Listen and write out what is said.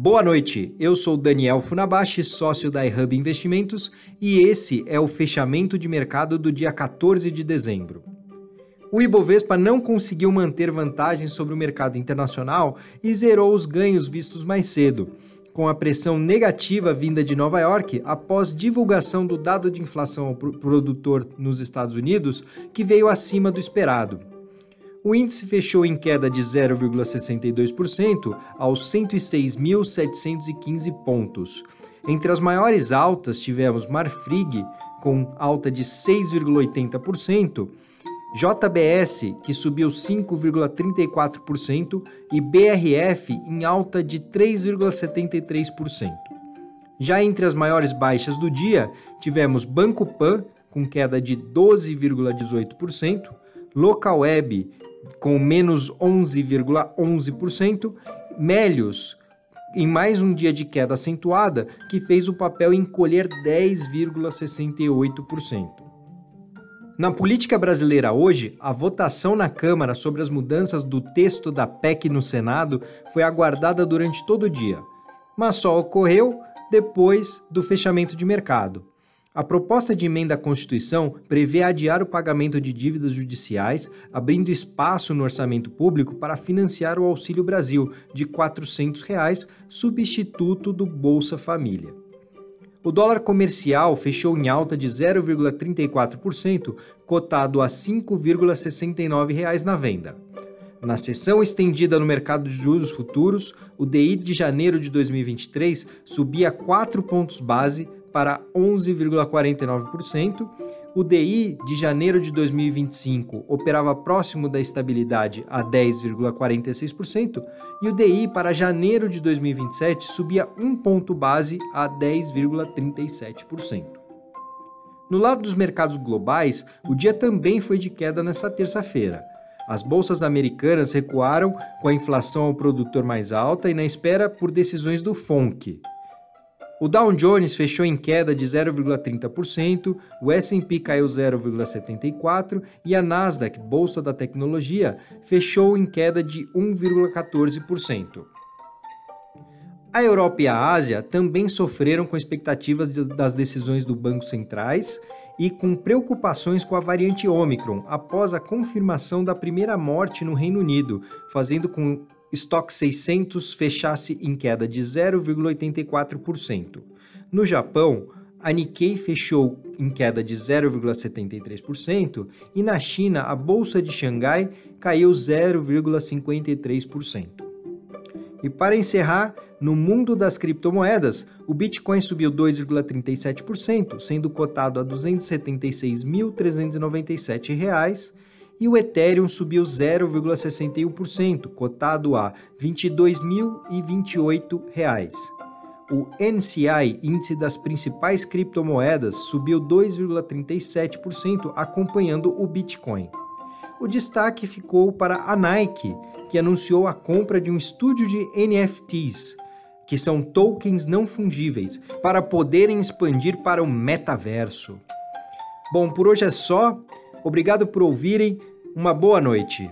Boa noite, eu sou Daniel Funabashi, sócio da iHub Investimentos, e esse é o fechamento de mercado do dia 14 de dezembro. O Ibovespa não conseguiu manter vantagem sobre o mercado internacional e zerou os ganhos vistos mais cedo, com a pressão negativa vinda de Nova York após divulgação do dado de inflação ao produtor nos Estados Unidos, que veio acima do esperado o índice fechou em queda de 0,62% aos 106.715 pontos. Entre as maiores altas tivemos Marfrig, com alta de 6,80%, JBS, que subiu 5,34%, e BRF, em alta de 3,73%. Já entre as maiores baixas do dia, tivemos Banco Pan, com queda de 12,18%, Localweb, com menos 11,11%, Melios, em mais um dia de queda acentuada, que fez o papel encolher 10,68%. Na política brasileira hoje, a votação na Câmara sobre as mudanças do texto da PEC no Senado foi aguardada durante todo o dia, mas só ocorreu depois do fechamento de mercado. A proposta de emenda à Constituição prevê adiar o pagamento de dívidas judiciais, abrindo espaço no orçamento público para financiar o Auxílio Brasil de 400 reais, substituto do Bolsa Família. O dólar comercial fechou em alta de 0,34%, cotado a R$ 5,69 na venda. Na sessão estendida no mercado de juros futuros, o DI de janeiro de 2023 subia 4 pontos base para 11,49%. O DI de janeiro de 2025 operava próximo da estabilidade a 10,46% e o DI para janeiro de 2027 subia um ponto base a 10,37%. No lado dos mercados globais, o dia também foi de queda nesta terça-feira. As bolsas americanas recuaram com a inflação ao produtor mais alta e na espera por decisões do FONC, o Dow Jones fechou em queda de 0,30%, o S&P caiu 0,74% e a Nasdaq, bolsa da tecnologia, fechou em queda de 1,14%. A Europa e a Ásia também sofreram com expectativas das decisões do Banco Centrais e com preocupações com a variante Omicron após a confirmação da primeira morte no Reino Unido, fazendo com estoque 600 fechasse em queda de 0,84%. No Japão, a Nikkei fechou em queda de 0,73% e na China a bolsa de Xangai caiu 0,53%. E para encerrar, no mundo das criptomoedas, o Bitcoin subiu 2,37%, sendo cotado a R$ 276.397 e o Ethereum subiu 0,61%, cotado a R$ 22.028. O NCI, índice das principais criptomoedas, subiu 2,37%, acompanhando o Bitcoin. O destaque ficou para a Nike, que anunciou a compra de um estúdio de NFTs, que são tokens não fungíveis, para poderem expandir para o metaverso. Bom, por hoje é só. Obrigado por ouvirem. Uma boa noite.